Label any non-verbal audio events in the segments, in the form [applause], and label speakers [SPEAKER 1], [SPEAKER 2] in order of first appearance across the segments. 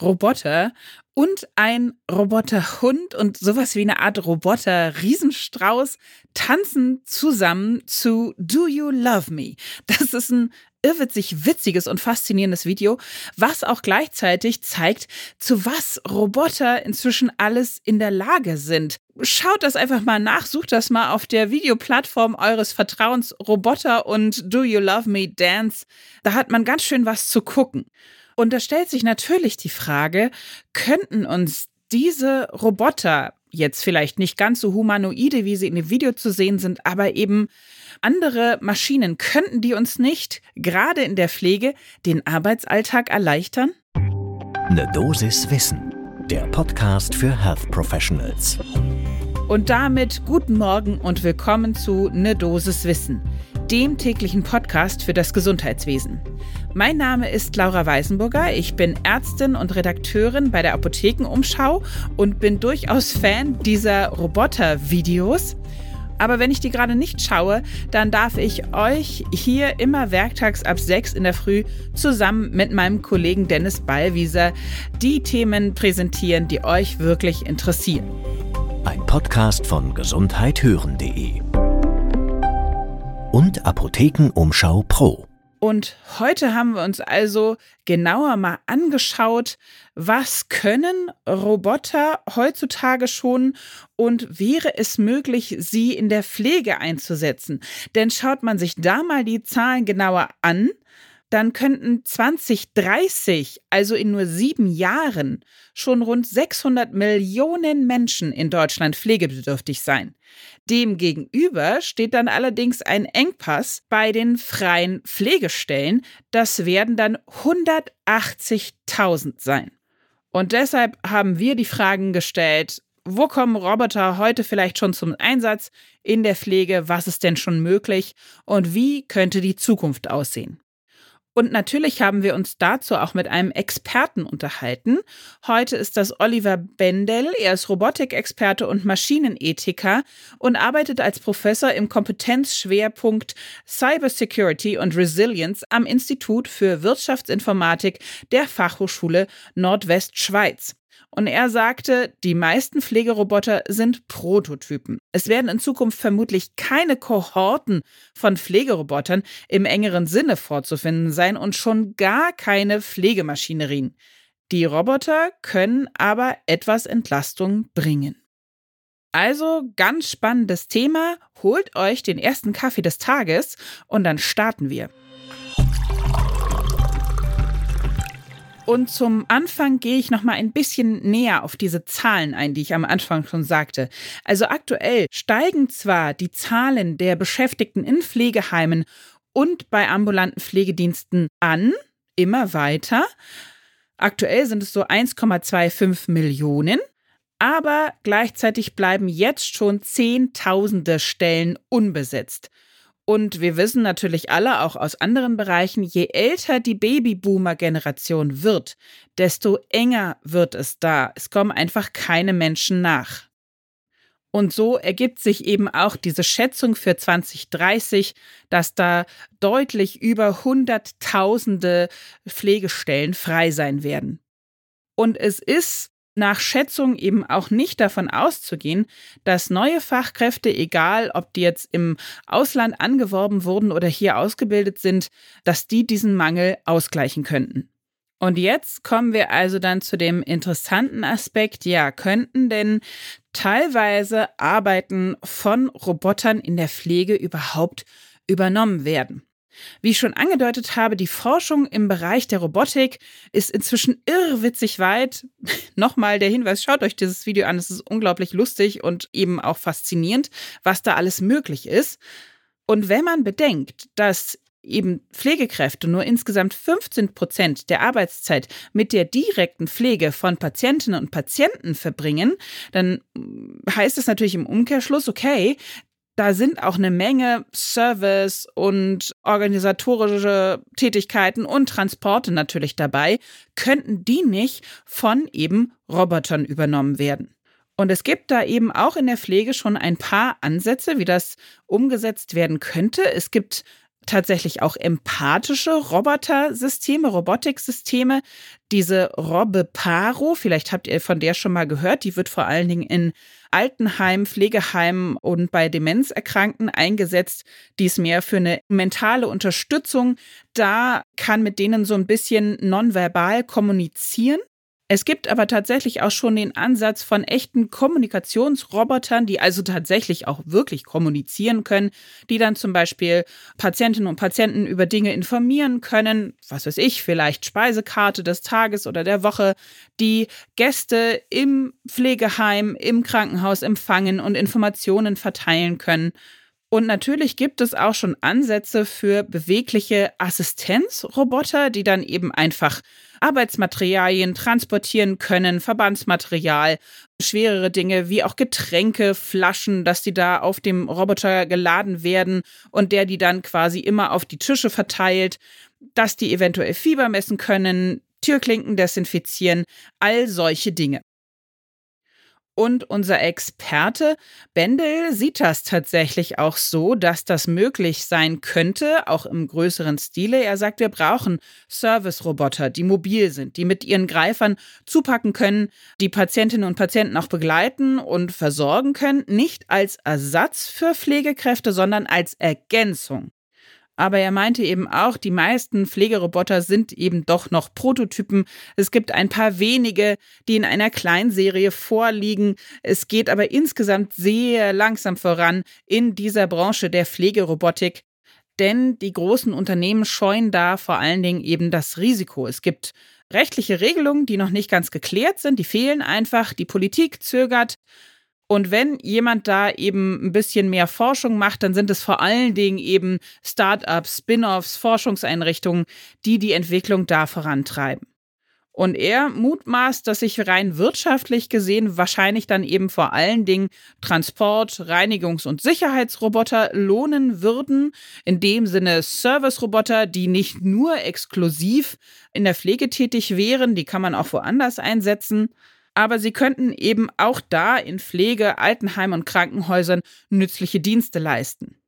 [SPEAKER 1] Roboter und ein Roboterhund und sowas wie eine Art Roboter-Riesenstrauß tanzen zusammen zu Do You Love Me? Das ist ein irrwitzig witziges und faszinierendes Video, was auch gleichzeitig zeigt, zu was Roboter inzwischen alles in der Lage sind. Schaut das einfach mal nach, sucht das mal auf der Videoplattform eures Vertrauens Roboter und Do You Love Me Dance. Da hat man ganz schön was zu gucken. Und da stellt sich natürlich die Frage, könnten uns diese Roboter jetzt vielleicht nicht ganz so humanoide, wie sie in dem Video zu sehen sind, aber eben andere Maschinen, könnten die uns nicht, gerade in der Pflege, den Arbeitsalltag erleichtern?
[SPEAKER 2] Eine Dosis Wissen, der Podcast für Health Professionals.
[SPEAKER 1] Und damit guten Morgen und willkommen zu Ne Dosis Wissen, dem täglichen Podcast für das Gesundheitswesen. Mein Name ist Laura Weisenburger. Ich bin Ärztin und Redakteurin bei der Apothekenumschau und bin durchaus Fan dieser Roboter-Videos. Aber wenn ich die gerade nicht schaue, dann darf ich euch hier immer werktags ab sechs in der Früh zusammen mit meinem Kollegen Dennis Ballwieser die Themen präsentieren, die euch wirklich interessieren.
[SPEAKER 2] Ein Podcast von gesundheithören.de und Apothekenumschau Pro.
[SPEAKER 1] Und heute haben wir uns also genauer mal angeschaut, was können Roboter heutzutage schon und wäre es möglich, sie in der Pflege einzusetzen? Denn schaut man sich da mal die Zahlen genauer an, dann könnten 2030, also in nur sieben Jahren, schon rund 600 Millionen Menschen in Deutschland pflegebedürftig sein. Demgegenüber steht dann allerdings ein Engpass bei den freien Pflegestellen. Das werden dann 180.000 sein. Und deshalb haben wir die Fragen gestellt, wo kommen Roboter heute vielleicht schon zum Einsatz in der Pflege? Was ist denn schon möglich? Und wie könnte die Zukunft aussehen? Und natürlich haben wir uns dazu auch mit einem Experten unterhalten. Heute ist das Oliver Bendel. Er ist Robotikexperte und Maschinenethiker und arbeitet als Professor im Kompetenzschwerpunkt Cybersecurity und Resilience am Institut für Wirtschaftsinformatik der Fachhochschule Nordwestschweiz. Und er sagte, die meisten Pflegeroboter sind Prototypen. Es werden in Zukunft vermutlich keine Kohorten von Pflegerobotern im engeren Sinne vorzufinden sein und schon gar keine Pflegemaschinerien. Die Roboter können aber etwas Entlastung bringen. Also ganz spannendes Thema. Holt euch den ersten Kaffee des Tages und dann starten wir. Und zum Anfang gehe ich noch mal ein bisschen näher auf diese Zahlen ein, die ich am Anfang schon sagte. Also aktuell steigen zwar die Zahlen der Beschäftigten in Pflegeheimen und bei ambulanten Pflegediensten an, immer weiter. Aktuell sind es so 1,25 Millionen. Aber gleichzeitig bleiben jetzt schon Zehntausende Stellen unbesetzt. Und wir wissen natürlich alle auch aus anderen Bereichen, je älter die Babyboomer-Generation wird, desto enger wird es da. Es kommen einfach keine Menschen nach. Und so ergibt sich eben auch diese Schätzung für 2030, dass da deutlich über Hunderttausende Pflegestellen frei sein werden. Und es ist nach Schätzung eben auch nicht davon auszugehen, dass neue Fachkräfte, egal ob die jetzt im Ausland angeworben wurden oder hier ausgebildet sind, dass die diesen Mangel ausgleichen könnten. Und jetzt kommen wir also dann zu dem interessanten Aspekt, ja, könnten denn teilweise Arbeiten von Robotern in der Pflege überhaupt übernommen werden? Wie ich schon angedeutet habe, die Forschung im Bereich der Robotik ist inzwischen irrwitzig weit. [laughs] Nochmal der Hinweis, schaut euch dieses Video an, es ist unglaublich lustig und eben auch faszinierend, was da alles möglich ist. Und wenn man bedenkt, dass eben Pflegekräfte nur insgesamt 15 Prozent der Arbeitszeit mit der direkten Pflege von Patientinnen und Patienten verbringen, dann heißt es natürlich im Umkehrschluss, okay, da sind auch eine Menge Service und organisatorische Tätigkeiten und Transporte natürlich dabei. Könnten die nicht von eben Robotern übernommen werden? Und es gibt da eben auch in der Pflege schon ein paar Ansätze, wie das umgesetzt werden könnte. Es gibt tatsächlich auch empathische Robotersysteme, Robotiksysteme. Diese Robbe Paro, vielleicht habt ihr von der schon mal gehört, die wird vor allen Dingen in Altenheim, Pflegeheim und bei Demenzerkrankten eingesetzt. Die ist mehr für eine mentale Unterstützung. Da kann mit denen so ein bisschen nonverbal kommunizieren. Es gibt aber tatsächlich auch schon den Ansatz von echten Kommunikationsrobotern, die also tatsächlich auch wirklich kommunizieren können, die dann zum Beispiel Patientinnen und Patienten über Dinge informieren können, was weiß ich, vielleicht Speisekarte des Tages oder der Woche, die Gäste im Pflegeheim, im Krankenhaus empfangen und Informationen verteilen können. Und natürlich gibt es auch schon Ansätze für bewegliche Assistenzroboter, die dann eben einfach Arbeitsmaterialien transportieren können, Verbandsmaterial, schwerere Dinge wie auch Getränke, Flaschen, dass die da auf dem Roboter geladen werden und der die dann quasi immer auf die Tische verteilt, dass die eventuell Fieber messen können, Türklinken desinfizieren, all solche Dinge. Und unser Experte Bendel sieht das tatsächlich auch so, dass das möglich sein könnte, auch im größeren Stile. Er sagt, wir brauchen Service-Roboter, die mobil sind, die mit ihren Greifern zupacken können, die Patientinnen und Patienten auch begleiten und versorgen können, nicht als Ersatz für Pflegekräfte, sondern als Ergänzung. Aber er meinte eben auch, die meisten Pflegeroboter sind eben doch noch Prototypen. Es gibt ein paar wenige, die in einer Kleinserie vorliegen. Es geht aber insgesamt sehr langsam voran in dieser Branche der Pflegerobotik. Denn die großen Unternehmen scheuen da vor allen Dingen eben das Risiko. Es gibt rechtliche Regelungen, die noch nicht ganz geklärt sind, die fehlen einfach. Die Politik zögert. Und wenn jemand da eben ein bisschen mehr Forschung macht, dann sind es vor allen Dingen eben Startups, Spin-offs, Forschungseinrichtungen, die die Entwicklung da vorantreiben. Und er mutmaßt, dass sich rein wirtschaftlich gesehen wahrscheinlich dann eben vor allen Dingen Transport-, Reinigungs- und Sicherheitsroboter lohnen würden. In dem Sinne Service-Roboter, die nicht nur exklusiv in der Pflege tätig wären, die kann man auch woanders einsetzen aber sie könnten eben auch da in Pflege, Altenheim und Krankenhäusern nützliche Dienste leisten.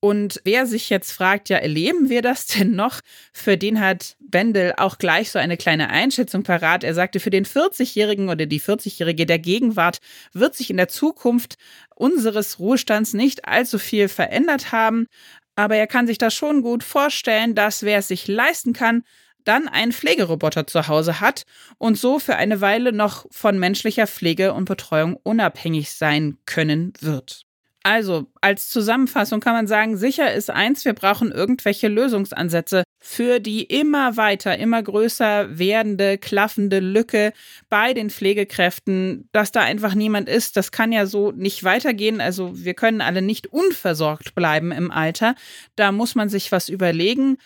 [SPEAKER 1] Und wer sich jetzt fragt, ja, erleben wir das [laughs] denn noch? Für den hat Bendel auch gleich so eine kleine Einschätzung parat. Er sagte, für den 40-Jährigen oder die 40-Jährige der Gegenwart wird sich in der Zukunft unseres Ruhestands nicht allzu viel verändert haben. Aber er kann sich das schon gut vorstellen, dass wer es sich leisten kann, dann einen Pflegeroboter zu Hause hat und so für eine Weile noch von menschlicher Pflege und Betreuung unabhängig sein können wird. Also, als Zusammenfassung kann man sagen, sicher ist eins, wir brauchen irgendwelche Lösungsansätze für die immer weiter, immer größer werdende, klaffende Lücke bei den Pflegekräften, dass da einfach niemand ist. Das kann ja so nicht weitergehen. Also, wir können alle nicht unversorgt bleiben im Alter. Da muss man sich was überlegen.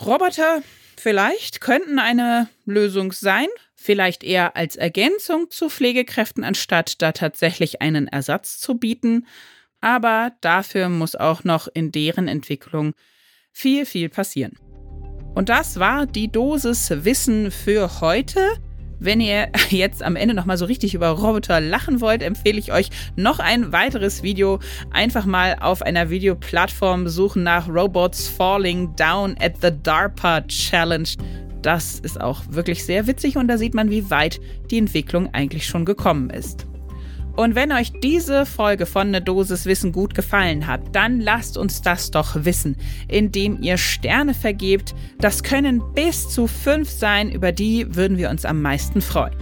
[SPEAKER 1] Roboter vielleicht könnten eine Lösung sein, vielleicht eher als Ergänzung zu Pflegekräften, anstatt da tatsächlich einen Ersatz zu bieten. Aber dafür muss auch noch in deren Entwicklung viel, viel passieren. Und das war die Dosis Wissen für heute. Wenn ihr [laughs] jetzt am Ende nochmal so richtig über Roboter lachen wollt, empfehle ich euch noch ein weiteres Video. Einfach mal auf einer Videoplattform suchen nach Robots Falling Down at the DARPA Challenge. Das ist auch wirklich sehr witzig und da sieht man, wie weit die Entwicklung eigentlich schon gekommen ist. Und wenn euch diese Folge von Ne Dosis Wissen gut gefallen hat, dann lasst uns das doch wissen, indem ihr Sterne vergebt. Das können bis zu fünf sein, über die würden wir uns am meisten freuen.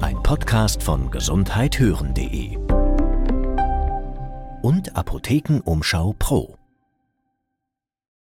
[SPEAKER 2] Ein Podcast von gesundheithören.de und Apothekenumschau Pro.